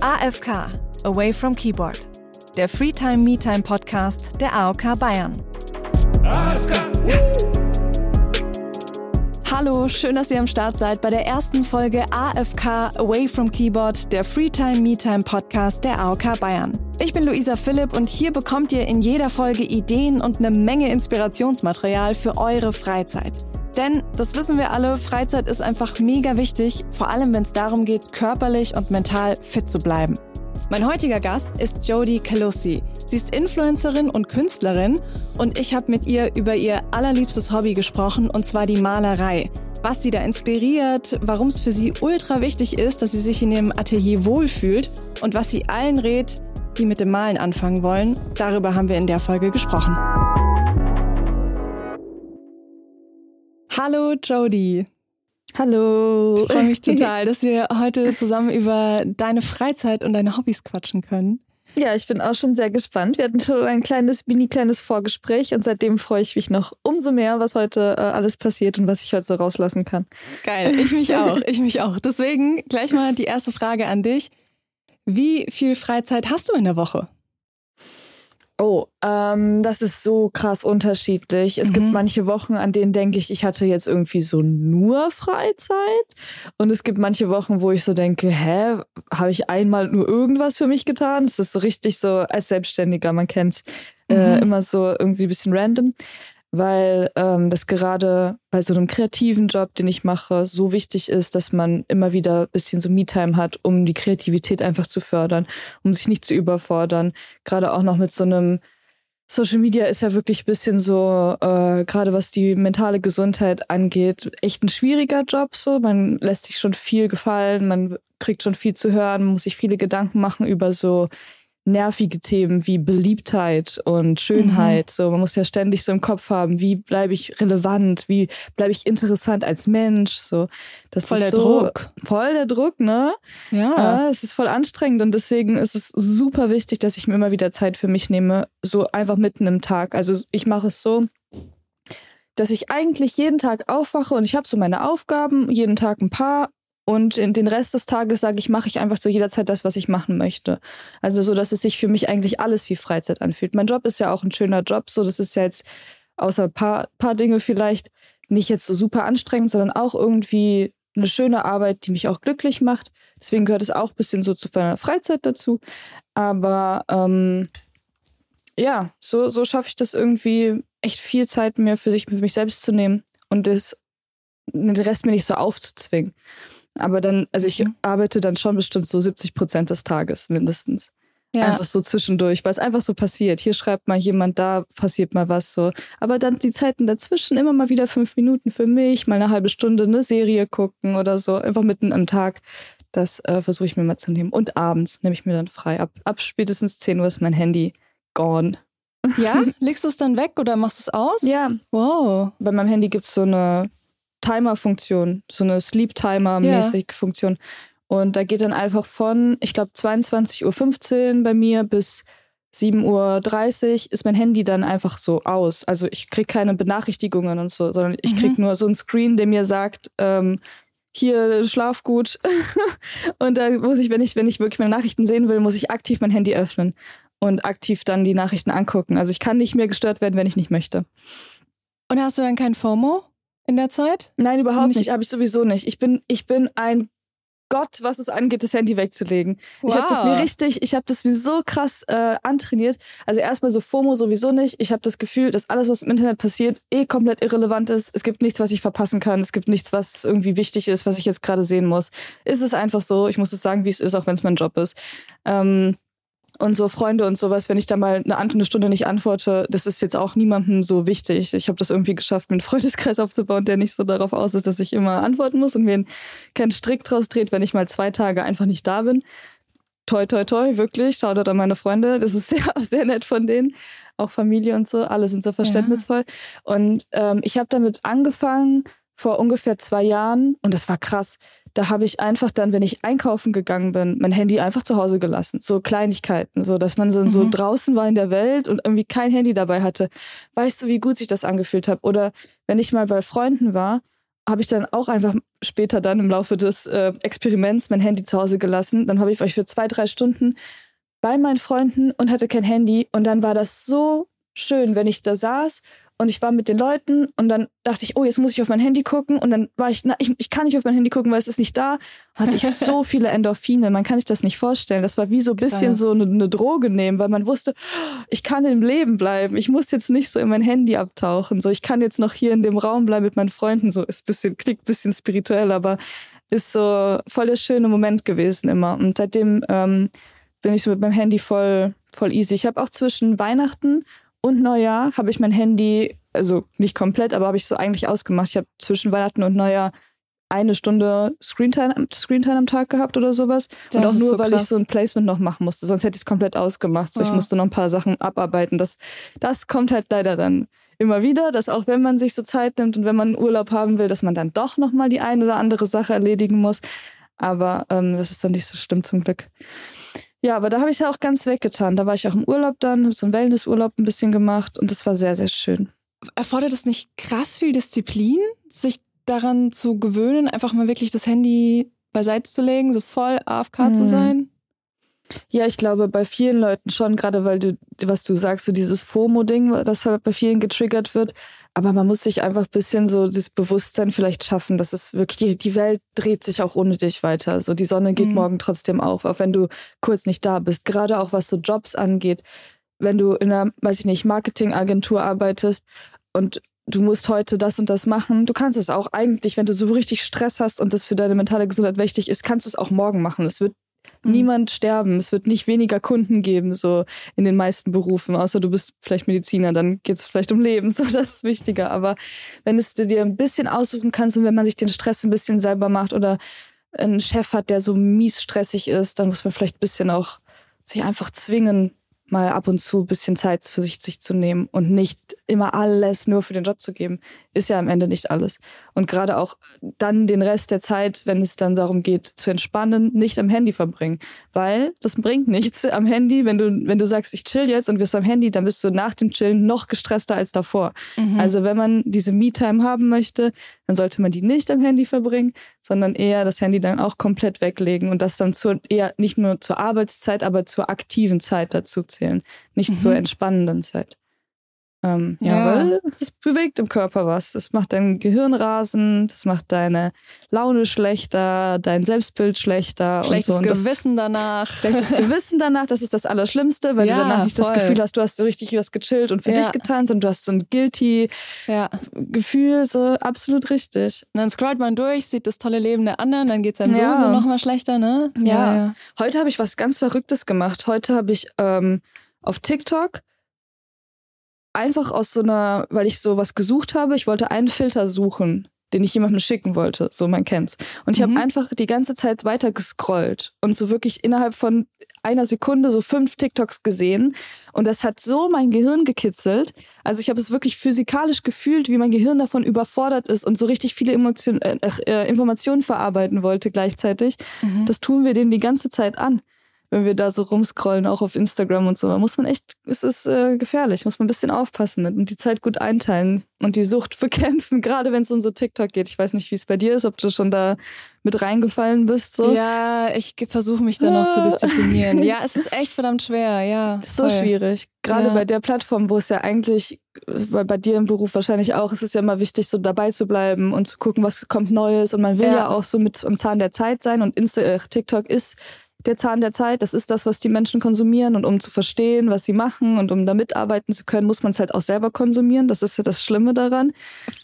AFK Away from Keyboard, der Freetime Me-Time Podcast der AOK Bayern. Hallo, schön, dass ihr am Start seid bei der ersten Folge AFK Away from Keyboard, der Freetime Me-Time Podcast der AOK Bayern. Ich bin Luisa Philipp und hier bekommt ihr in jeder Folge Ideen und eine Menge Inspirationsmaterial für eure Freizeit. Denn, das wissen wir alle, Freizeit ist einfach mega wichtig, vor allem wenn es darum geht, körperlich und mental fit zu bleiben. Mein heutiger Gast ist Jodie Calussi. Sie ist Influencerin und Künstlerin und ich habe mit ihr über ihr allerliebstes Hobby gesprochen, und zwar die Malerei. Was sie da inspiriert, warum es für sie ultra wichtig ist, dass sie sich in ihrem Atelier wohlfühlt und was sie allen rät, die mit dem Malen anfangen wollen. Darüber haben wir in der Folge gesprochen. Hallo Jody. Hallo. Ich freue mich total, dass wir heute zusammen über deine Freizeit und deine Hobbys quatschen können. Ja, ich bin auch schon sehr gespannt. Wir hatten schon ein kleines, mini kleines Vorgespräch und seitdem freue ich mich noch umso mehr, was heute äh, alles passiert und was ich heute so rauslassen kann. Geil, ich mich auch, ich mich auch. Deswegen gleich mal die erste Frage an dich. Wie viel Freizeit hast du in der Woche? Oh, ähm, das ist so krass unterschiedlich. Es mhm. gibt manche Wochen, an denen denke ich, ich hatte jetzt irgendwie so nur Freizeit. Und es gibt manche Wochen, wo ich so denke, hä, habe ich einmal nur irgendwas für mich getan? Es ist so richtig so als Selbstständiger, man kennt es äh, mhm. immer so irgendwie ein bisschen random weil ähm, das gerade bei so einem kreativen Job, den ich mache, so wichtig ist, dass man immer wieder ein bisschen so Me-Time hat, um die Kreativität einfach zu fördern, um sich nicht zu überfordern. Gerade auch noch mit so einem Social Media ist ja wirklich ein bisschen so, äh, gerade was die mentale Gesundheit angeht, echt ein schwieriger Job. So, man lässt sich schon viel gefallen, man kriegt schon viel zu hören, man muss sich viele Gedanken machen über so nervige Themen wie Beliebtheit und Schönheit. Mhm. So, man muss ja ständig so im Kopf haben, wie bleibe ich relevant, wie bleibe ich interessant als Mensch. So, das voll ist der so, Druck. Voll der Druck, ne? Ja. ja. Es ist voll anstrengend und deswegen ist es super wichtig, dass ich mir immer wieder Zeit für mich nehme, so einfach mitten im Tag. Also ich mache es so, dass ich eigentlich jeden Tag aufwache und ich habe so meine Aufgaben, jeden Tag ein paar und den Rest des Tages sage ich, mache ich einfach so jederzeit das, was ich machen möchte. Also so, dass es sich für mich eigentlich alles wie Freizeit anfühlt. Mein Job ist ja auch ein schöner Job, so das ist ja jetzt außer ein paar, paar Dinge vielleicht nicht jetzt so super anstrengend, sondern auch irgendwie eine schöne Arbeit, die mich auch glücklich macht. Deswegen gehört es auch ein bisschen so zu meiner Freizeit dazu. Aber ähm, ja, so, so schaffe ich das irgendwie echt viel Zeit mehr für sich, für mich selbst zu nehmen und das, den Rest mir nicht so aufzuzwingen. Aber dann, also ich mhm. arbeite dann schon bestimmt so 70 Prozent des Tages mindestens. Ja. Einfach so zwischendurch, weil es einfach so passiert. Hier schreibt mal jemand, da passiert mal was so. Aber dann die Zeiten dazwischen immer mal wieder fünf Minuten für mich, mal eine halbe Stunde eine Serie gucken oder so, einfach mitten am Tag. Das äh, versuche ich mir mal zu nehmen. Und abends nehme ich mir dann frei. Ab, ab spätestens 10 Uhr ist mein Handy gone. Ja? Legst du es dann weg oder machst du es aus? Ja. Wow. Bei meinem Handy gibt es so eine Timer-Funktion, so eine Sleep-Timer-mäßig ja. Und da geht dann einfach von, ich glaube, 22.15 Uhr bei mir bis 7.30 Uhr ist mein Handy dann einfach so aus. Also ich kriege keine Benachrichtigungen und so, sondern ich kriege mhm. nur so ein Screen, der mir sagt, ähm, hier schlaf gut. und da muss ich, wenn ich, wenn ich wirklich meine Nachrichten sehen will, muss ich aktiv mein Handy öffnen und aktiv dann die Nachrichten angucken. Also ich kann nicht mehr gestört werden, wenn ich nicht möchte. Und hast du dann kein FOMO? In der Zeit? Nein, überhaupt nicht. nicht. Habe ich sowieso nicht. Ich bin, ich bin ein Gott, was es angeht, das Handy wegzulegen. Wow. Ich habe das mir richtig, ich habe das mir so krass äh, antrainiert. Also erstmal so FOMO sowieso nicht. Ich habe das Gefühl, dass alles, was im Internet passiert, eh komplett irrelevant ist. Es gibt nichts, was ich verpassen kann. Es gibt nichts, was irgendwie wichtig ist, was ich jetzt gerade sehen muss. Ist es einfach so. Ich muss es sagen, wie es ist, auch wenn es mein Job ist. Ähm, und so Freunde und sowas, wenn ich da mal eine, eine Stunde nicht antworte, das ist jetzt auch niemandem so wichtig. Ich habe das irgendwie geschafft, mir einen Freundeskreis aufzubauen, der nicht so darauf aus ist, dass ich immer antworten muss und mir keinen Strick draus dreht, wenn ich mal zwei Tage einfach nicht da bin. Toi, toi, toi, wirklich. Schaut an meine Freunde. Das ist sehr, sehr nett von denen. Auch Familie und so. Alle sind so verständnisvoll. Ja. Und ähm, ich habe damit angefangen vor ungefähr zwei Jahren und das war krass da habe ich einfach dann, wenn ich einkaufen gegangen bin, mein Handy einfach zu Hause gelassen. So Kleinigkeiten, so dass man so, mhm. so draußen war in der Welt und irgendwie kein Handy dabei hatte. Weißt du, wie gut sich das angefühlt hat? Oder wenn ich mal bei Freunden war, habe ich dann auch einfach später dann im Laufe des äh, Experiments mein Handy zu Hause gelassen. Dann habe ich euch für zwei, drei Stunden bei meinen Freunden und hatte kein Handy. Und dann war das so schön, wenn ich da saß und ich war mit den Leuten und dann dachte ich, oh, jetzt muss ich auf mein Handy gucken und dann war ich, na, ich, ich kann nicht auf mein Handy gucken, weil es ist nicht da. Hatte ich so viele Endorphine, man kann sich das nicht vorstellen. Das war wie so ein bisschen Krass. so eine, eine, Droge nehmen, weil man wusste, ich kann im Leben bleiben. Ich muss jetzt nicht so in mein Handy abtauchen. So, ich kann jetzt noch hier in dem Raum bleiben mit meinen Freunden. So ist bisschen, klingt bisschen spirituell, aber ist so voll der schöne Moment gewesen immer. Und seitdem ähm, bin ich so mit meinem Handy voll, voll easy. Ich habe auch zwischen Weihnachten und Neujahr habe ich mein Handy, also nicht komplett, aber habe ich so eigentlich ausgemacht. Ich habe zwischen Weihnachten und Neujahr eine Stunde Screentime, Screentime am Tag gehabt oder sowas. Das und auch nur, so weil ich so ein Placement noch machen musste. Sonst hätte ich es komplett ausgemacht. So, ja. Ich musste noch ein paar Sachen abarbeiten. Das, das kommt halt leider dann immer wieder, dass auch wenn man sich so Zeit nimmt und wenn man Urlaub haben will, dass man dann doch nochmal die ein oder andere Sache erledigen muss. Aber ähm, das ist dann nicht so schlimm zum Glück. Ja, aber da habe ich es ja auch ganz weggetan. Da war ich auch im Urlaub dann, habe so einen Wellnessurlaub ein bisschen gemacht und das war sehr, sehr schön. Erfordert es nicht krass viel Disziplin, sich daran zu gewöhnen, einfach mal wirklich das Handy beiseite zu legen, so voll AFK mhm. zu sein? Ja, ich glaube bei vielen Leuten schon, gerade weil du, was du sagst, so dieses FOMO-Ding, das halt bei vielen getriggert wird. Aber man muss sich einfach ein bisschen so das Bewusstsein vielleicht schaffen, dass es wirklich, die, die Welt dreht sich auch ohne dich weiter. Also die Sonne geht mhm. morgen trotzdem auf, auch wenn du kurz nicht da bist. Gerade auch was so Jobs angeht. Wenn du in einer, weiß ich nicht, Marketingagentur arbeitest und du musst heute das und das machen. Du kannst es auch eigentlich, wenn du so richtig Stress hast und das für deine mentale Gesundheit wichtig ist, kannst du es auch morgen machen. Es wird mhm. niemand sterben. Es wird nicht weniger Kunden geben, so in den meisten Berufen, außer du bist vielleicht Mediziner, dann geht es vielleicht um Leben, so das ist wichtiger. Aber wenn es du dir ein bisschen aussuchen kannst und wenn man sich den Stress ein bisschen selber macht oder einen Chef hat, der so mies stressig ist, dann muss man vielleicht ein bisschen auch sich einfach zwingen, mal ab und zu ein bisschen Zeit für sich, sich zu nehmen und nicht immer alles nur für den Job zu geben, ist ja am Ende nicht alles. Und gerade auch dann den Rest der Zeit, wenn es dann darum geht, zu entspannen, nicht am Handy verbringen. Weil das bringt nichts am Handy, wenn du, wenn du sagst, ich chill jetzt und wirst am Handy, dann bist du nach dem Chillen noch gestresster als davor. Mhm. Also wenn man diese Me-Time haben möchte, dann sollte man die nicht am Handy verbringen, sondern eher das Handy dann auch komplett weglegen und das dann zur, eher nicht nur zur Arbeitszeit, aber zur aktiven Zeit dazu zählen, nicht mhm. zur entspannenden Zeit. Ähm, ja. ja, weil es bewegt im Körper was. Das macht dein Gehirn rasend, das macht deine Laune schlechter, dein Selbstbild schlechter. Schlechtes und so. und Gewissen danach. Schlechtes Gewissen danach, das ist das Allerschlimmste, weil ja, du danach nicht voll. das Gefühl hast, du hast so richtig was gechillt und für ja. dich getan, sondern du hast so ein guilty Gefühl, so absolut richtig. Und dann scrollt man durch, sieht das tolle Leben der anderen, dann geht es einem sowieso nochmal schlechter, ne? Ja. Heute habe ich was ganz Verrücktes gemacht. Heute habe ich ähm, auf TikTok einfach aus so einer, weil ich so was gesucht habe, ich wollte einen Filter suchen, den ich jemandem schicken wollte, so man kennt's. Und ich mhm. habe einfach die ganze Zeit weiter gescrollt und so wirklich innerhalb von einer Sekunde so fünf TikToks gesehen und das hat so mein Gehirn gekitzelt. Also ich habe es wirklich physikalisch gefühlt, wie mein Gehirn davon überfordert ist und so richtig viele Emotion, äh, äh, Informationen verarbeiten wollte gleichzeitig. Mhm. Das tun wir denen die ganze Zeit an wenn wir da so rumscrollen, auch auf Instagram und so. Da muss man echt, es ist äh, gefährlich, muss man ein bisschen aufpassen mit und die Zeit gut einteilen und die Sucht bekämpfen, gerade wenn es um so TikTok geht. Ich weiß nicht, wie es bei dir ist, ob du schon da mit reingefallen bist. So. Ja, ich versuche mich da noch zu disziplinieren. Ja, es ist echt verdammt schwer, ja. So schwierig. Gerade ja. bei der Plattform, wo es ja eigentlich, weil bei dir im Beruf wahrscheinlich auch, es ist ja immer wichtig, so dabei zu bleiben und zu gucken, was kommt Neues. Und man will ja, ja auch so mit am Zahn der Zeit sein und Insta äh, TikTok ist der Zahn der Zeit. Das ist das, was die Menschen konsumieren. Und um zu verstehen, was sie machen und um da mitarbeiten zu können, muss man es halt auch selber konsumieren. Das ist ja das Schlimme daran.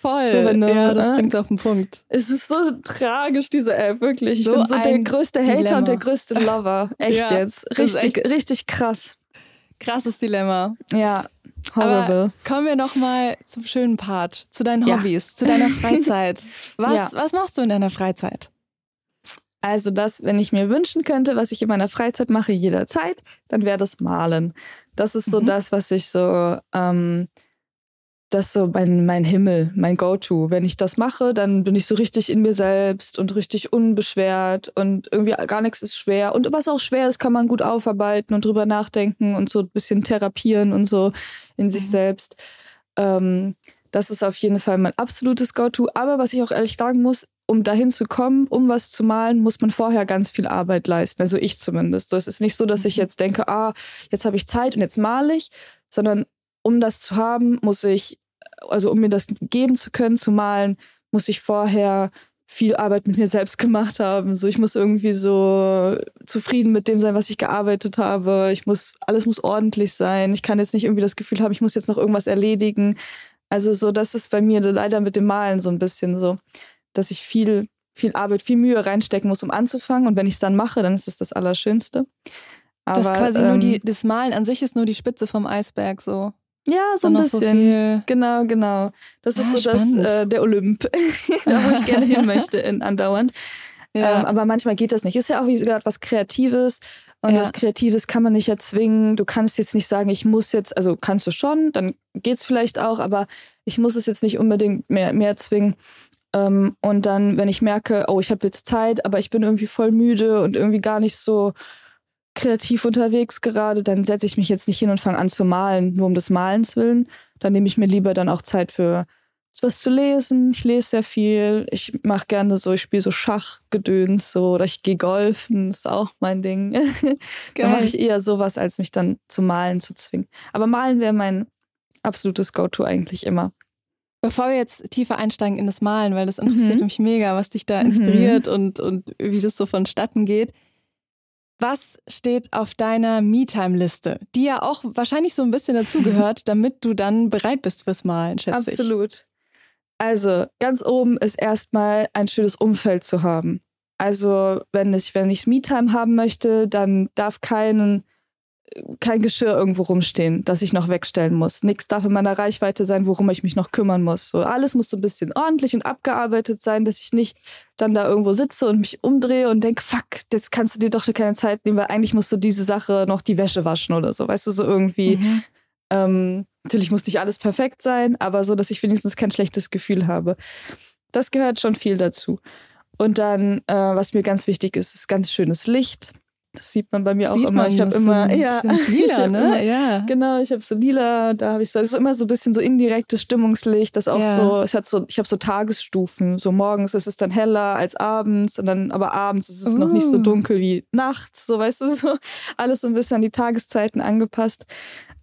Voll. So, du, ja, das äh, bringt auf den Punkt. Es ist so tragisch, diese App, wirklich. So ich bin so der größte Hater Dilemma. und der größte Lover. Echt ja, jetzt. Richtig, echt richtig krass. Krasses Dilemma. Ja. Horrible. Aber kommen wir noch mal zum schönen Part, zu deinen Hobbys, ja. zu deiner Freizeit. Was, ja. was machst du in deiner Freizeit? Also das, wenn ich mir wünschen könnte, was ich in meiner Freizeit mache, jederzeit, dann wäre das Malen. Das ist so mhm. das, was ich so, ähm, das ist so mein, mein Himmel, mein Go-To. Wenn ich das mache, dann bin ich so richtig in mir selbst und richtig unbeschwert und irgendwie gar nichts ist schwer. Und was auch schwer ist, kann man gut aufarbeiten und drüber nachdenken und so ein bisschen therapieren und so in mhm. sich selbst. Ähm, das ist auf jeden Fall mein absolutes Go-To. Aber was ich auch ehrlich sagen muss, um dahin zu kommen, um was zu malen, muss man vorher ganz viel Arbeit leisten. Also ich zumindest. So, es ist nicht so, dass ich mhm. jetzt denke, ah, jetzt habe ich Zeit und jetzt male ich, sondern um das zu haben, muss ich, also um mir das geben zu können, zu malen, muss ich vorher viel Arbeit mit mir selbst gemacht haben. So, ich muss irgendwie so zufrieden mit dem sein, was ich gearbeitet habe. Ich muss, alles muss ordentlich sein. Ich kann jetzt nicht irgendwie das Gefühl haben, ich muss jetzt noch irgendwas erledigen. Also so, das ist bei mir leider mit dem Malen so ein bisschen so dass ich viel, viel Arbeit, viel Mühe reinstecken muss, um anzufangen. Und wenn ich es dann mache, dann ist es das Allerschönste. Aber, das quasi ähm, nur die, das Malen an sich ist nur die Spitze vom Eisberg so. Ja, so ein bisschen. So genau, genau. Das ah, ist so das, äh, der Olymp, da wo ich gerne hin möchte, in, andauernd. Ja. Ähm, aber manchmal geht das nicht. Ist ja auch wie gesagt was Kreatives. Und ja. was Kreatives kann man nicht erzwingen. Du kannst jetzt nicht sagen, ich muss jetzt, also kannst du schon, dann geht's vielleicht auch, aber ich muss es jetzt nicht unbedingt mehr, mehr zwingen. Ähm, und dann, wenn ich merke, oh, ich habe jetzt Zeit, aber ich bin irgendwie voll müde und irgendwie gar nicht so kreativ unterwegs gerade, dann setze ich mich jetzt nicht hin und fange an zu malen, nur um des Malens willen. Dann nehme ich mir lieber dann auch Zeit für was zu lesen. Ich lese sehr viel. Ich mache gerne so, ich spiele so Schachgedöns so oder ich gehe golfen, ist auch mein Ding. da mache ich eher sowas, als mich dann zu malen zu zwingen. Aber malen wäre mein absolutes Go-To eigentlich immer. Bevor wir jetzt tiefer einsteigen in das Malen, weil das interessiert mhm. mich mega, was dich da mhm. inspiriert mhm. und, und wie das so vonstatten geht. Was steht auf deiner Me-Time-Liste, die ja auch wahrscheinlich so ein bisschen dazugehört, damit du dann bereit bist fürs Malen, schätze Absolut. ich. Absolut. Also ganz oben ist erstmal ein schönes Umfeld zu haben. Also wenn ich, wenn ich Me-Time haben möchte, dann darf keinen kein Geschirr irgendwo rumstehen, das ich noch wegstellen muss. Nichts darf in meiner Reichweite sein, worum ich mich noch kümmern muss. So alles muss so ein bisschen ordentlich und abgearbeitet sein, dass ich nicht dann da irgendwo sitze und mich umdrehe und denke, fuck, jetzt kannst du dir doch keine Zeit nehmen, weil eigentlich musst du diese Sache noch die Wäsche waschen oder so. Weißt du, so irgendwie. Mhm. Ähm, natürlich muss nicht alles perfekt sein, aber so, dass ich wenigstens kein schlechtes Gefühl habe. Das gehört schon viel dazu. Und dann, äh, was mir ganz wichtig ist, ist ganz schönes Licht das sieht man bei mir sieht auch immer. Ich habe immer, so ja, lila, ne? Immer, ja. Genau, ich habe so lila, da habe ich so, es ist immer so ein bisschen so indirektes Stimmungslicht, das auch ja. so, es hat so, ich habe so Tagesstufen. So morgens ist es dann heller als abends und dann, aber abends ist es uh. noch nicht so oh. dunkel wie nachts, so weißt du, so alles so ein bisschen an die Tageszeiten angepasst.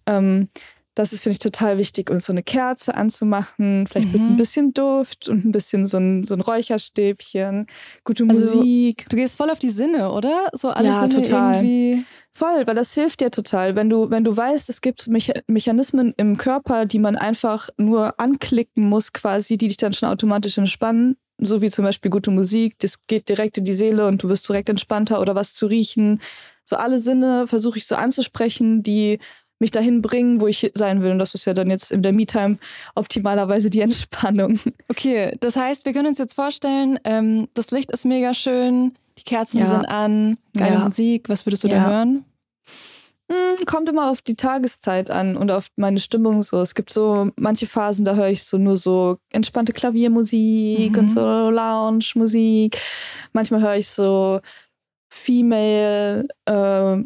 Ähm, das ist, finde ich, total wichtig, uns so eine Kerze anzumachen, vielleicht mhm. mit ein bisschen Duft und ein bisschen so ein, so ein Räucherstäbchen, gute also, Musik. Du gehst voll auf die Sinne, oder? So alles ja, Sinne total. irgendwie. Voll, weil das hilft dir total. Wenn du, wenn du weißt, es gibt Mechanismen im Körper, die man einfach nur anklicken muss, quasi, die dich dann schon automatisch entspannen, so wie zum Beispiel gute Musik, das geht direkt in die Seele und du wirst direkt entspannter oder was zu riechen. So alle Sinne versuche ich so anzusprechen, die mich dahin bringen, wo ich sein will. Und das ist ja dann jetzt in der Me-Time optimalerweise die Entspannung. Okay, das heißt, wir können uns jetzt vorstellen, ähm, das Licht ist mega schön, die Kerzen ja. sind an, geile ja. Musik. Was würdest du ja. da hören? Hm, kommt immer auf die Tageszeit an und auf meine Stimmung so. Es gibt so manche Phasen, da höre ich so nur so entspannte Klaviermusik mhm. und so Lounge-Musik. Manchmal höre ich so Female äh,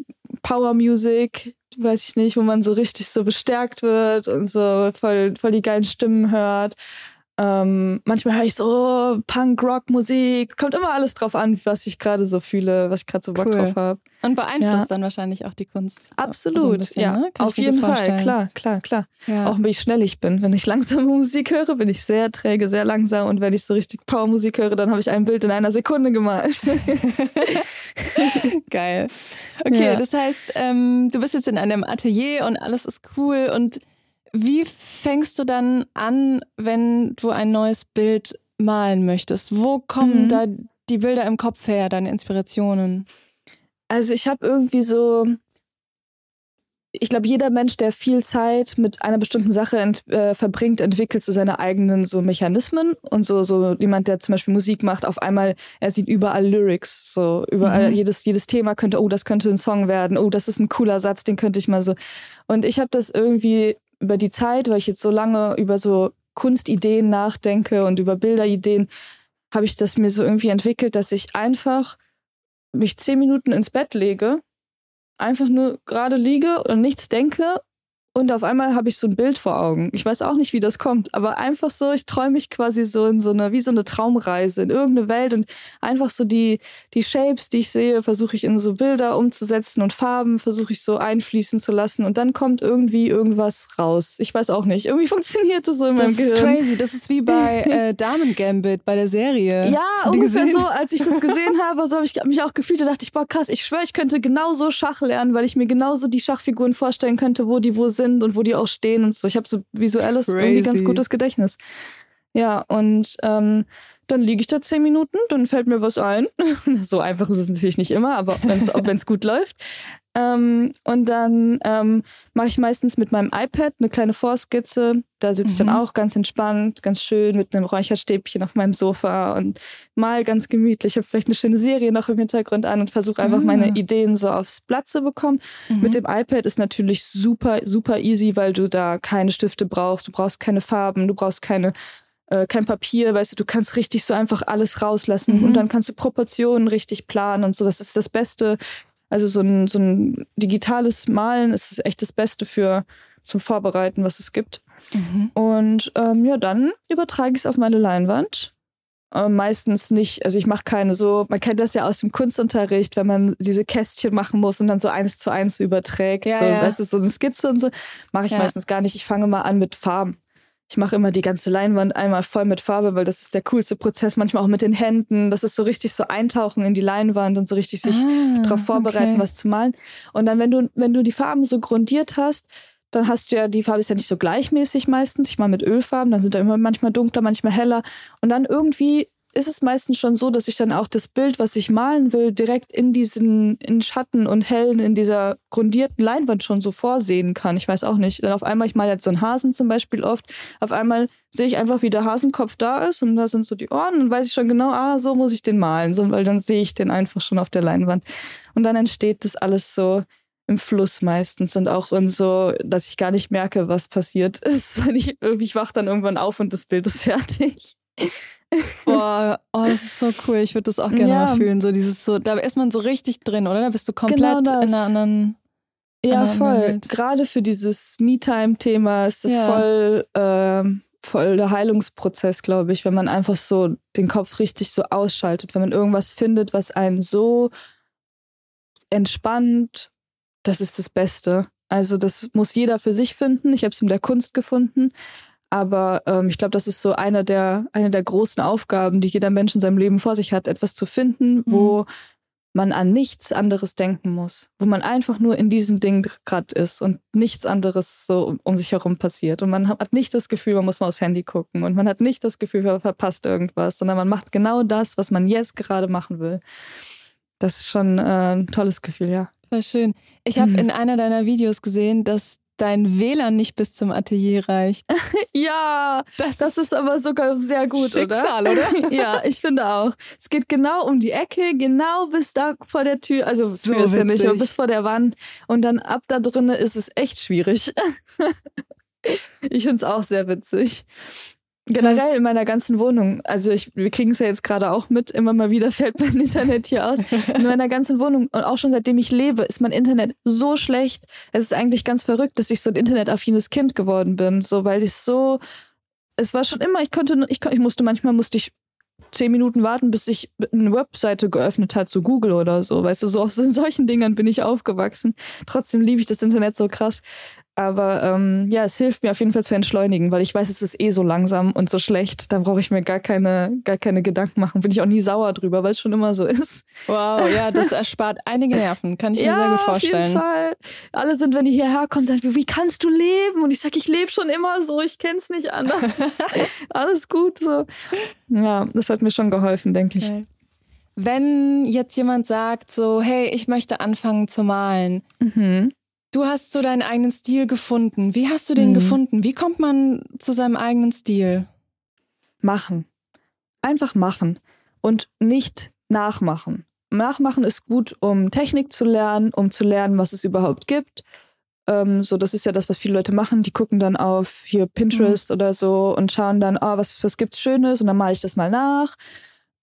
Power Music weiß ich nicht, wo man so richtig so bestärkt wird und so voll, voll die geilen Stimmen hört. Ähm, manchmal höre ich so Punk-Rock-Musik. Kommt immer alles drauf an, was ich gerade so fühle, was ich gerade so Bock cool. drauf habe. Und beeinflusst ja. dann wahrscheinlich auch die Kunst. Absolut, so bisschen, ja. Ne? Auf jeden Fall, klar, klar, klar. Ja. Auch wie schnell ich bin. Wenn ich langsame Musik höre, bin ich sehr träge, sehr langsam. Und wenn ich so richtig Power-Musik höre, dann habe ich ein Bild in einer Sekunde gemalt. Geil. Okay, ja. das heißt, ähm, du bist jetzt in einem Atelier und alles ist cool und wie fängst du dann an, wenn du ein neues Bild malen möchtest? Wo kommen mhm. da die Bilder im Kopf her, deine Inspirationen? Also ich habe irgendwie so, ich glaube, jeder Mensch, der viel Zeit mit einer bestimmten Sache ent, äh, verbringt, entwickelt so seine eigenen so Mechanismen und so so jemand, der zum Beispiel Musik macht, auf einmal er sieht überall Lyrics, so überall mhm. jedes jedes Thema könnte, oh das könnte ein Song werden, oh das ist ein cooler Satz, den könnte ich mal so. Und ich habe das irgendwie über die Zeit, weil ich jetzt so lange über so Kunstideen nachdenke und über Bilderideen, habe ich das mir so irgendwie entwickelt, dass ich einfach mich zehn Minuten ins Bett lege, einfach nur gerade liege und nichts denke und auf einmal habe ich so ein Bild vor Augen. Ich weiß auch nicht, wie das kommt, aber einfach so, ich träume mich quasi so in so eine, wie so eine Traumreise in irgendeine Welt und einfach so die, die Shapes, die ich sehe, versuche ich in so Bilder umzusetzen und Farben versuche ich so einfließen zu lassen und dann kommt irgendwie irgendwas raus. Ich weiß auch nicht. Irgendwie funktioniert das so in das meinem Gehirn. Das ist crazy. Das ist wie bei äh, Damen Gambit, bei der Serie. Ja, ungefähr so, als ich das gesehen habe, so habe ich mich auch gefühlt, da dachte ich, boah, krass, ich schwöre, ich könnte genauso Schach lernen, weil ich mir genauso die Schachfiguren vorstellen könnte, wo die wo sind sind und wo die auch stehen und so. Ich habe so visuelles, Crazy. irgendwie ganz gutes Gedächtnis. Ja, und ähm, dann liege ich da zehn Minuten, dann fällt mir was ein. so einfach ist es natürlich nicht immer, aber wenn es gut läuft. Ähm, und dann ähm, mache ich meistens mit meinem iPad eine kleine Vorskizze. Da sitze ich dann mhm. auch ganz entspannt, ganz schön mit einem Räucherstäbchen auf meinem Sofa und mal ganz gemütlich. Ich habe vielleicht eine schöne Serie noch im Hintergrund an und versuche einfach mhm. meine ah. Ideen so aufs Blatt zu bekommen. Mhm. Mit dem iPad ist natürlich super, super easy, weil du da keine Stifte brauchst, du brauchst keine Farben, du brauchst keine äh, kein Papier, weißt du, du kannst richtig so einfach alles rauslassen mhm. und dann kannst du Proportionen richtig planen und so. Das ist das Beste also so ein, so ein digitales Malen ist echt das Beste für zum Vorbereiten, was es gibt. Mhm. Und ähm, ja, dann übertrage ich es auf meine Leinwand. Äh, meistens nicht, also ich mache keine so, man kennt das ja aus dem Kunstunterricht, wenn man diese Kästchen machen muss und dann so eins zu eins überträgt. Ja, so, ja. Weißt du, so eine Skizze und so. Mache ich ja. meistens gar nicht. Ich fange mal an mit Farben. Ich mache immer die ganze Leinwand einmal voll mit Farbe, weil das ist der coolste Prozess, manchmal auch mit den Händen. Das ist so richtig so eintauchen in die Leinwand und so richtig sich ah, darauf vorbereiten, okay. was zu malen. Und dann, wenn du, wenn du die Farben so grundiert hast, dann hast du ja, die Farbe ist ja nicht so gleichmäßig meistens. Ich mal mit Ölfarben, dann sind da immer manchmal dunkler, manchmal heller. Und dann irgendwie ist es meistens schon so, dass ich dann auch das Bild, was ich malen will, direkt in diesen in Schatten und Hellen in dieser grundierten Leinwand schon so vorsehen kann. Ich weiß auch nicht. Dann auf einmal, ich male jetzt so einen Hasen zum Beispiel oft, auf einmal sehe ich einfach, wie der Hasenkopf da ist und da sind so die Ohren und weiß ich schon genau, ah, so muss ich den malen, weil dann sehe ich den einfach schon auf der Leinwand. Und dann entsteht das alles so im Fluss meistens und auch in so, dass ich gar nicht merke, was passiert ist. Ich, ich wach dann irgendwann auf und das Bild ist fertig. Boah, oh, das ist so cool. Ich würde das auch gerne ja. mal fühlen. So dieses so, da ist man so richtig drin, oder? Da bist du komplett genau in einer anderen. Ja, einer voll. Anderen Gerade für dieses Me-Time-Thema ist das ja. voll, äh, voll der Heilungsprozess, glaube ich, wenn man einfach so den Kopf richtig so ausschaltet, wenn man irgendwas findet, was einen so entspannt, das ist das Beste. Also das muss jeder für sich finden. Ich habe es in der Kunst gefunden. Aber ähm, ich glaube, das ist so eine der, eine der großen Aufgaben, die jeder Mensch in seinem Leben vor sich hat, etwas zu finden, wo mhm. man an nichts anderes denken muss, wo man einfach nur in diesem Ding gerade ist und nichts anderes so um, um, sich herum passiert. Und man hat nicht das Gefühl, man muss mal aufs Handy gucken und man hat nicht das Gefühl, man verpasst irgendwas, sondern man macht genau das, was man jetzt gerade machen will. Das ist schon äh, ein tolles Gefühl, ja. Voll schön. Ich habe mhm. in einer deiner Videos gesehen, dass dein WLAN nicht bis zum Atelier reicht. ja, das, das, ist aber sogar sehr gut, Schicksal, oder? oder? ja, ich finde auch. Es geht genau um die Ecke, genau bis da vor der Tür. Also so Tür ist ja nicht, aber bis vor der Wand. Und dann ab da drinnen ist es echt schwierig. ich finde es auch sehr witzig. Generell in meiner ganzen Wohnung, also ich, wir kriegen es ja jetzt gerade auch mit, immer mal wieder fällt mein Internet hier aus. In meiner ganzen Wohnung und auch schon seitdem ich lebe, ist mein Internet so schlecht. Es ist eigentlich ganz verrückt, dass ich so ein internetaffines Kind geworden bin, so weil ich so, es war schon immer, ich konnte, ich, ich musste manchmal musste ich zehn Minuten warten, bis sich eine Webseite geöffnet hat, zu Google oder so. Weißt du, so aus solchen Dingern bin ich aufgewachsen. Trotzdem liebe ich das Internet so krass. Aber ähm, ja, es hilft mir auf jeden Fall zu entschleunigen, weil ich weiß, es ist eh so langsam und so schlecht. Da brauche ich mir gar keine, gar keine Gedanken machen. Bin ich auch nie sauer drüber, weil es schon immer so ist. Wow, ja, das erspart einige Nerven, kann ich ja, mir sehr gut vorstellen. Auf jeden Fall. Alle sind, wenn die hierher kommen, sagen, wie kannst du leben? Und ich sage, ich lebe schon immer so, ich kenne es nicht anders. Alles gut so. Ja, das hat mir schon geholfen, denke ich. Okay. Wenn jetzt jemand sagt, so, hey, ich möchte anfangen zu malen. Mhm Du hast so deinen eigenen Stil gefunden. Wie hast du den mhm. gefunden? Wie kommt man zu seinem eigenen Stil? Machen. Einfach machen und nicht nachmachen. Nachmachen ist gut, um Technik zu lernen, um zu lernen, was es überhaupt gibt. Ähm, so, das ist ja das, was viele Leute machen. Die gucken dann auf hier Pinterest mhm. oder so und schauen dann, oh, was, was gibt's Schönes und dann male ich das mal nach.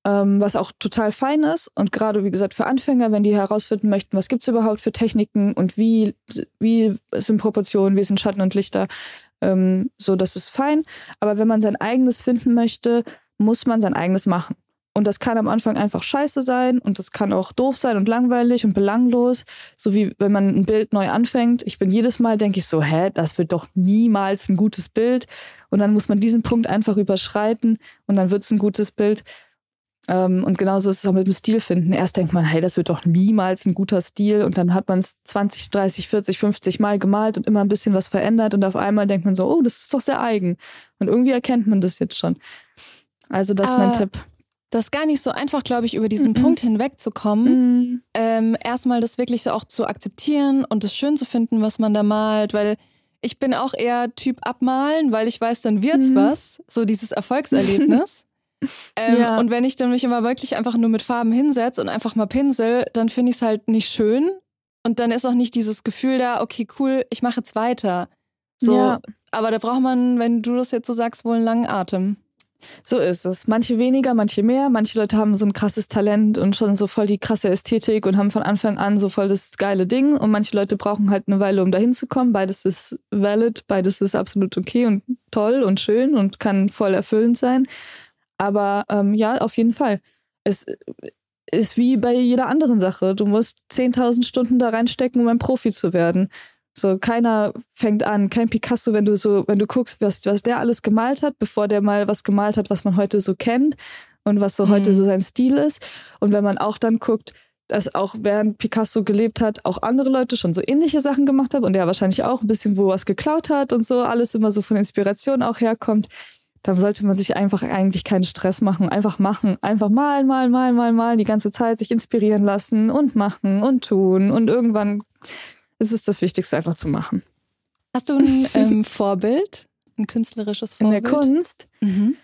Ähm, was auch total fein ist. Und gerade, wie gesagt, für Anfänger, wenn die herausfinden möchten, was gibt es überhaupt für Techniken und wie, wie sind Proportionen, wie sind Schatten und Lichter, ähm, so, das ist fein. Aber wenn man sein eigenes finden möchte, muss man sein eigenes machen. Und das kann am Anfang einfach scheiße sein und das kann auch doof sein und langweilig und belanglos. So wie wenn man ein Bild neu anfängt. Ich bin jedes Mal, denke ich so, hä, das wird doch niemals ein gutes Bild. Und dann muss man diesen Punkt einfach überschreiten und dann wird es ein gutes Bild. Ähm, und genauso ist es auch mit dem Stil finden. Erst denkt man, hey, das wird doch niemals ein guter Stil. Und dann hat man es 20, 30, 40, 50 Mal gemalt und immer ein bisschen was verändert. Und auf einmal denkt man so, oh, das ist doch sehr eigen. Und irgendwie erkennt man das jetzt schon. Also das ist mein Tipp. Das ist gar nicht so einfach, glaube ich, über diesen mhm. Punkt hinwegzukommen. Mhm. Ähm, erstmal das wirklich so auch zu akzeptieren und es schön zu finden, was man da malt, weil ich bin auch eher Typ abmalen, weil ich weiß, dann wird's mhm. was. So dieses Erfolgserlebnis. Ähm, ja. Und wenn ich dann mich immer wirklich einfach nur mit Farben hinsetze und einfach mal pinsel, dann finde ich es halt nicht schön. Und dann ist auch nicht dieses Gefühl da, okay, cool, ich mache jetzt weiter. So, ja. aber da braucht man, wenn du das jetzt so sagst, wohl einen langen Atem. So ist es. Manche weniger, manche mehr. Manche Leute haben so ein krasses Talent und schon so voll die krasse Ästhetik und haben von Anfang an so voll das geile Ding. Und manche Leute brauchen halt eine Weile, um dahin zu kommen. Beides ist valid, beides ist absolut okay und toll und schön und kann voll erfüllend sein. Aber ähm, ja, auf jeden Fall. Es ist wie bei jeder anderen Sache. Du musst 10.000 Stunden da reinstecken, um ein Profi zu werden. So, keiner fängt an, kein Picasso, wenn du so, wenn du guckst, was, was der alles gemalt hat, bevor der mal was gemalt hat, was man heute so kennt und was so mhm. heute so sein Stil ist. Und wenn man auch dann guckt, dass auch während Picasso gelebt hat, auch andere Leute schon so ähnliche Sachen gemacht haben und er wahrscheinlich auch ein bisschen wo was geklaut hat und so, alles immer so von Inspiration auch herkommt da sollte man sich einfach eigentlich keinen Stress machen. Einfach machen. Einfach malen, malen, malen, malen, malen, die ganze Zeit sich inspirieren lassen und machen und tun. Und irgendwann ist es das Wichtigste, einfach zu machen. Hast du ein ähm, Vorbild? Ein künstlerisches Vorbild? In der Kunst? Mhm.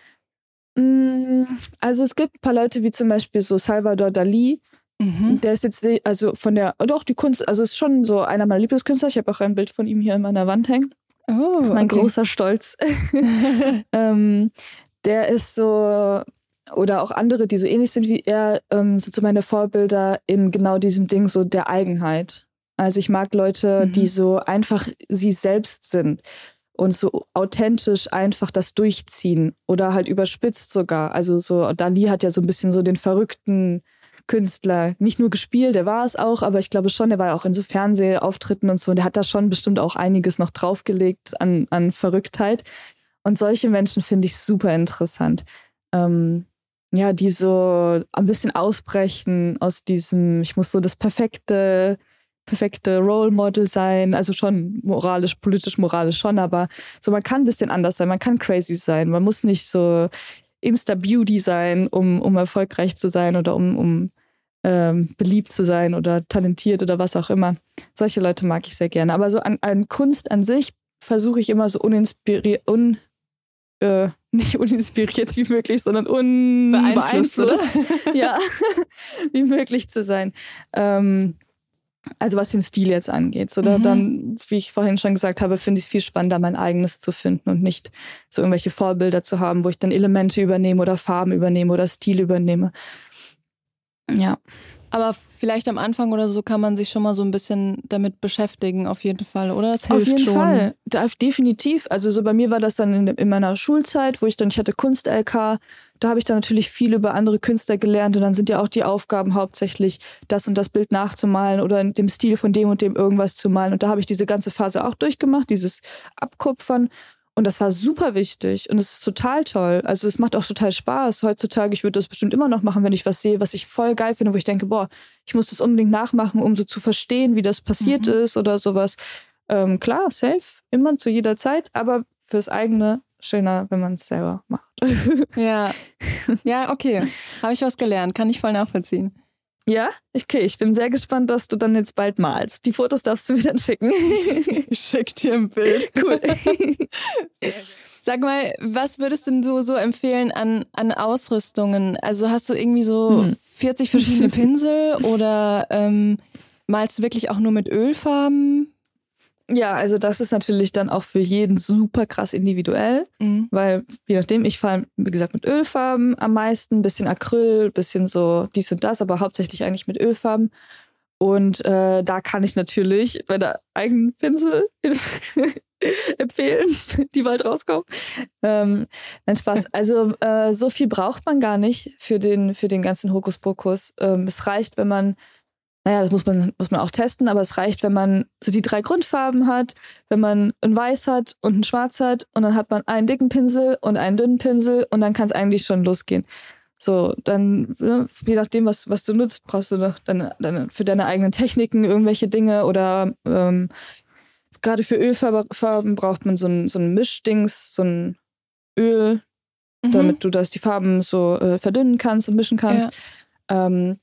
Mm, also es gibt ein paar Leute wie zum Beispiel so Salvador Dali. Mhm. Der ist jetzt, also von der, doch die Kunst, also ist schon so einer meiner Lieblingskünstler. Ich habe auch ein Bild von ihm hier in meiner Wand hängen. Oh, das ist mein okay. großer Stolz. ähm, der ist so, oder auch andere, die so ähnlich sind wie er, ähm, sind so meine Vorbilder in genau diesem Ding, so der Eigenheit. Also ich mag Leute, mhm. die so einfach sie selbst sind und so authentisch einfach das durchziehen oder halt überspitzt sogar. Also so Dali hat ja so ein bisschen so den verrückten Künstler nicht nur gespielt, der war es auch, aber ich glaube schon, der war ja auch in so Fernsehauftritten und so und der hat da schon bestimmt auch einiges noch draufgelegt an, an Verrücktheit. Und solche Menschen finde ich super interessant. Ähm, ja, die so ein bisschen ausbrechen aus diesem, ich muss so das perfekte, perfekte Role Model sein, also schon moralisch, politisch, moralisch schon, aber so man kann ein bisschen anders sein, man kann crazy sein, man muss nicht so Insta-Beauty sein, um, um erfolgreich zu sein oder um, um ähm, beliebt zu sein oder talentiert oder was auch immer. Solche Leute mag ich sehr gerne. Aber so an, an Kunst an sich versuche ich immer so uninspiriert, un, äh, nicht uninspiriert wie möglich, sondern unbeeinflusst, ja, wie möglich zu sein. Ähm, also was den Stil jetzt angeht. So, mhm. dann, wie ich vorhin schon gesagt habe, finde ich es viel spannender, mein eigenes zu finden und nicht so irgendwelche Vorbilder zu haben, wo ich dann Elemente übernehme oder Farben übernehme oder Stil übernehme. Ja. Aber vielleicht am Anfang oder so kann man sich schon mal so ein bisschen damit beschäftigen, auf jeden Fall, oder? Das hilft auf jeden schon. Fall, definitiv. Also so bei mir war das dann in, in meiner Schulzeit, wo ich dann, ich hatte Kunst-LK, da habe ich dann natürlich viel über andere Künstler gelernt und dann sind ja auch die Aufgaben hauptsächlich, das und das Bild nachzumalen oder in dem Stil von dem und dem irgendwas zu malen. Und da habe ich diese ganze Phase auch durchgemacht, dieses Abkupfern. Und das war super wichtig und es ist total toll. Also es macht auch total Spaß. Heutzutage, ich würde das bestimmt immer noch machen, wenn ich was sehe, was ich voll geil finde, wo ich denke, boah, ich muss das unbedingt nachmachen, um so zu verstehen, wie das passiert mhm. ist oder sowas. Ähm, klar, safe, immer zu jeder Zeit, aber fürs eigene schöner, wenn man es selber macht. ja, ja, okay. Habe ich was gelernt, kann ich voll nachvollziehen. Ja, okay, ich bin sehr gespannt, dass du dann jetzt bald malst. Die Fotos darfst du mir dann schicken. ich schick dir ein Bild. Cool. Sag mal, was würdest du so, so empfehlen an, an Ausrüstungen? Also hast du irgendwie so hm. 40 verschiedene Pinsel oder ähm, malst du wirklich auch nur mit Ölfarben? Ja, also das ist natürlich dann auch für jeden super krass individuell, mhm. weil je nachdem, ich fahre, wie gesagt, mit Ölfarben am meisten, bisschen Acryl, bisschen so dies und das, aber hauptsächlich eigentlich mit Ölfarben. Und äh, da kann ich natürlich bei der eigenen Pinsel empfehlen, die bald rauskommen. Ähm, nein, Spaß. Also äh, so viel braucht man gar nicht für den, für den ganzen Hokuspokus. Ähm, es reicht, wenn man naja, das muss man, muss man auch testen, aber es reicht, wenn man so die drei Grundfarben hat, wenn man ein Weiß hat und ein Schwarz hat und dann hat man einen dicken Pinsel und einen dünnen Pinsel und dann kann es eigentlich schon losgehen. So, dann, ne, je nachdem, was, was du nutzt, brauchst du noch deine, deine, für deine eigenen Techniken irgendwelche Dinge oder ähm, gerade für Ölfarben braucht man so ein, so ein Mischdings, so ein Öl, mhm. damit du das die Farben so äh, verdünnen kannst und mischen kannst. Ja. Ähm,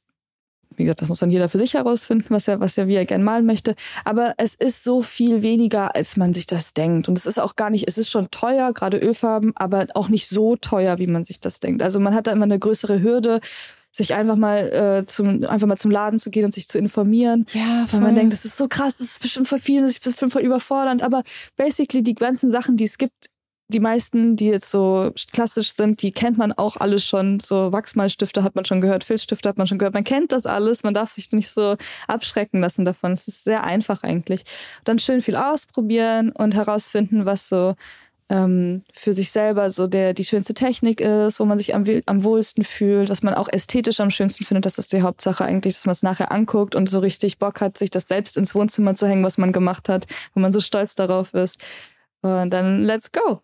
wie gesagt, das muss dann jeder für sich herausfinden, was er, was er wie er gern malen möchte. Aber es ist so viel weniger, als man sich das denkt. Und es ist auch gar nicht, es ist schon teuer, gerade Ölfarben, aber auch nicht so teuer, wie man sich das denkt. Also man hat da immer eine größere Hürde, sich einfach mal äh, zum einfach mal zum Laden zu gehen und sich zu informieren. Ja, voll. Weil man denkt, das ist so krass, das ist bestimmt voll viel, das ist bestimmt voll überfordernd. Aber basically die ganzen Sachen, die es gibt, die meisten, die jetzt so klassisch sind, die kennt man auch alle schon. So Wachsmalstifte hat man schon gehört, Filzstifte hat man schon gehört. Man kennt das alles, man darf sich nicht so abschrecken lassen davon. Es ist sehr einfach eigentlich. Dann schön viel ausprobieren und herausfinden, was so ähm, für sich selber so der die schönste Technik ist, wo man sich am, am wohlsten fühlt, was man auch ästhetisch am schönsten findet. Das ist die Hauptsache eigentlich, dass man es nachher anguckt und so richtig Bock hat, sich das selbst ins Wohnzimmer zu hängen, was man gemacht hat, wo man so stolz darauf ist. Und dann let's go.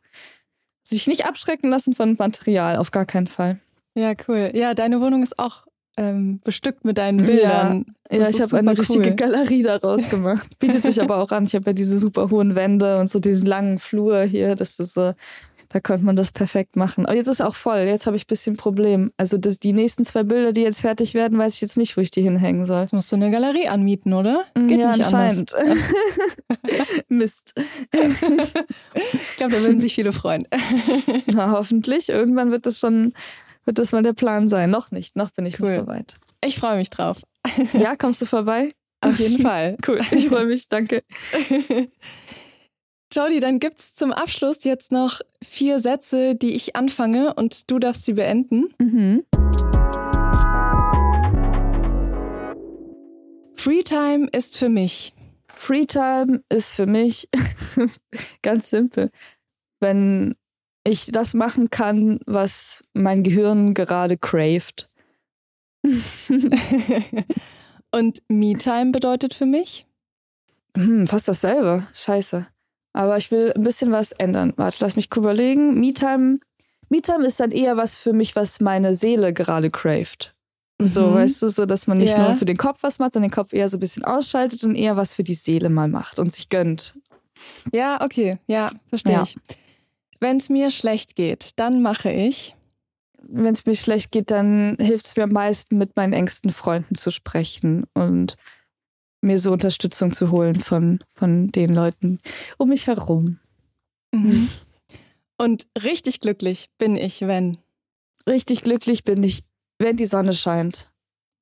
Sich nicht abschrecken lassen von Material, auf gar keinen Fall. Ja, cool. Ja, deine Wohnung ist auch ähm, bestückt mit deinen Bildern. Ja, ja ich habe eine richtige cool. Galerie daraus gemacht. Bietet sich aber auch an. Ich habe ja diese super hohen Wände und so diesen langen Flur hier. Das ist so da könnte man das perfekt machen. Aber jetzt ist auch voll. Jetzt habe ich ein bisschen Problem. Also das, die nächsten zwei Bilder, die jetzt fertig werden, weiß ich jetzt nicht, wo ich die hinhängen soll. Jetzt musst du eine Galerie anmieten, oder? Mm, Geht ja, nicht anscheinend. Mist. ich glaube, da würden sich viele freuen. Na, hoffentlich. Irgendwann wird das schon, wird das mal der Plan sein. Noch nicht. Noch bin ich cool. nicht so weit. Ich freue mich drauf. ja, kommst du vorbei? Auf jeden Fall. Cool. Ich freue mich. Danke. Jody, dann gibt es zum Abschluss jetzt noch vier Sätze, die ich anfange und du darfst sie beenden. Mhm. Freetime ist für mich. Freetime ist für mich ganz simpel. Wenn ich das machen kann, was mein Gehirn gerade craved. und Me-Time bedeutet für mich? Hm, fast dasselbe. Scheiße. Aber ich will ein bisschen was ändern. Warte, lass mich überlegen. Me-Time Me ist dann eher was für mich, was meine Seele gerade craved. So, mhm. weißt du, so, dass man nicht yeah. nur für den Kopf was macht, sondern den Kopf eher so ein bisschen ausschaltet und eher was für die Seele mal macht und sich gönnt. Ja, okay, ja, verstehe ja. ich. Wenn es mir schlecht geht, dann mache ich. Wenn es mir schlecht geht, dann hilft es mir am meisten, mit meinen engsten Freunden zu sprechen und mir so Unterstützung zu holen von, von den Leuten um mich herum. Mhm. Und richtig glücklich bin ich, wenn. Richtig glücklich bin ich, wenn die Sonne scheint.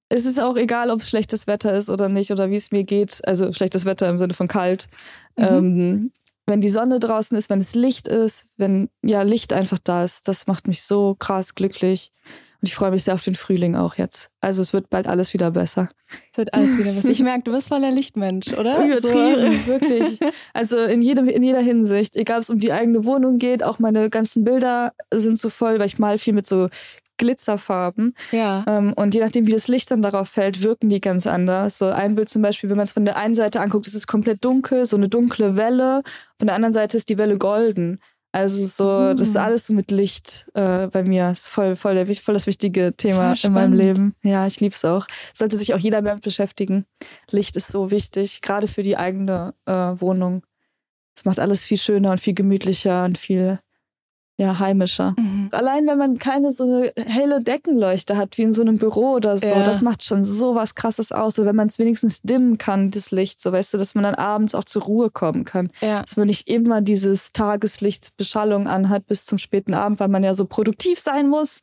Es ist auch egal, ob es schlechtes Wetter ist oder nicht oder wie es mir geht. Also schlechtes Wetter im Sinne von kalt. Mhm. Ähm, wenn die Sonne draußen ist, wenn es Licht ist, wenn ja Licht einfach da ist, das macht mich so krass glücklich. Und ich freue mich sehr auf den Frühling auch jetzt. Also es wird bald alles wieder besser. Es wird alles wieder besser. Ich merke, du bist voller Lichtmensch, oder? Übertrieben, so. wirklich. Also in, jedem, in jeder Hinsicht. Egal, ob es um die eigene Wohnung geht, auch meine ganzen Bilder sind so voll, weil ich mal viel mit so Glitzerfarben. Ja. Ähm, und je nachdem, wie das Licht dann darauf fällt, wirken die ganz anders. So ein Bild zum Beispiel, wenn man es von der einen Seite anguckt, ist es komplett dunkel, so eine dunkle Welle. Von der anderen Seite ist die Welle golden. Also so, das ist alles so mit Licht äh, bei mir. Das ist voll, voll, der, voll das wichtige Thema in meinem Leben. Ja, ich liebe es auch. Sollte sich auch jeder damit beschäftigen. Licht ist so wichtig, gerade für die eigene äh, Wohnung. Es macht alles viel schöner und viel gemütlicher und viel ja, heimischer. Mhm. Allein wenn man keine so eine helle Deckenleuchte hat, wie in so einem Büro oder so, ja. das macht schon so was krasses aus. So, wenn man es wenigstens dimmen kann, das Licht, so weißt du, dass man dann abends auch zur Ruhe kommen kann. Ja. Dass man nicht immer dieses Tageslichtsbeschallung anhat bis zum späten Abend, weil man ja so produktiv sein muss.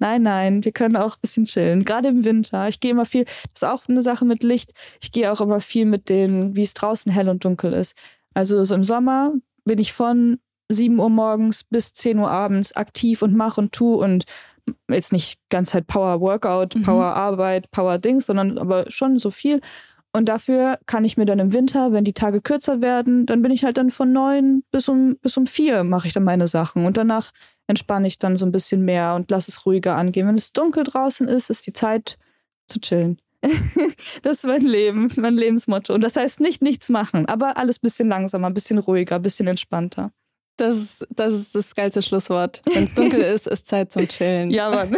Nein, nein, wir können auch ein bisschen chillen. Gerade im Winter. Ich gehe immer viel, das ist auch eine Sache mit Licht. Ich gehe auch immer viel mit dem, wie es draußen hell und dunkel ist. Also so im Sommer bin ich von 7 Uhr morgens bis 10 Uhr abends aktiv und mach und tu und jetzt nicht ganz halt Power Workout, mhm. Power Arbeit, Power Dings, sondern aber schon so viel. Und dafür kann ich mir dann im Winter, wenn die Tage kürzer werden, dann bin ich halt dann von neun bis um, bis um vier mache ich dann meine Sachen. Und danach entspanne ich dann so ein bisschen mehr und lasse es ruhiger angehen. Wenn es dunkel draußen ist, ist die Zeit zu chillen. das ist mein Leben, mein Lebensmotto. Und das heißt nicht nichts machen, aber alles ein bisschen langsamer, ein bisschen ruhiger, ein bisschen entspannter. Das ist, das ist das geilste Schlusswort. Wenn es dunkel ist, ist Zeit zum Chillen. Ja, Mann.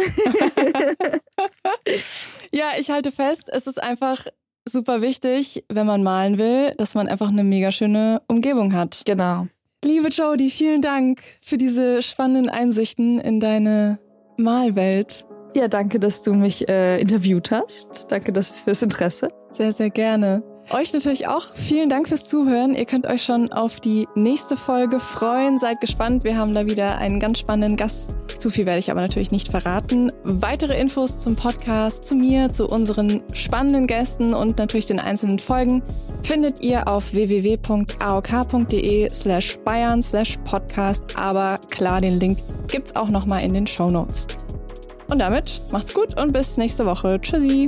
ja, ich halte fest, es ist einfach super wichtig, wenn man malen will, dass man einfach eine mega schöne Umgebung hat. Genau. Liebe Jodie, vielen Dank für diese spannenden Einsichten in deine Malwelt. Ja, danke, dass du mich äh, interviewt hast. Danke dass, fürs Interesse. Sehr, sehr gerne. Euch natürlich auch vielen Dank fürs Zuhören. Ihr könnt euch schon auf die nächste Folge freuen. Seid gespannt. Wir haben da wieder einen ganz spannenden Gast. Zu viel werde ich aber natürlich nicht verraten. Weitere Infos zum Podcast, zu mir, zu unseren spannenden Gästen und natürlich den einzelnen Folgen findet ihr auf www.aok.de slash bayern slash podcast. Aber klar, den Link gibt's auch nochmal in den Show Notes. Und damit macht's gut und bis nächste Woche. Tschüssi.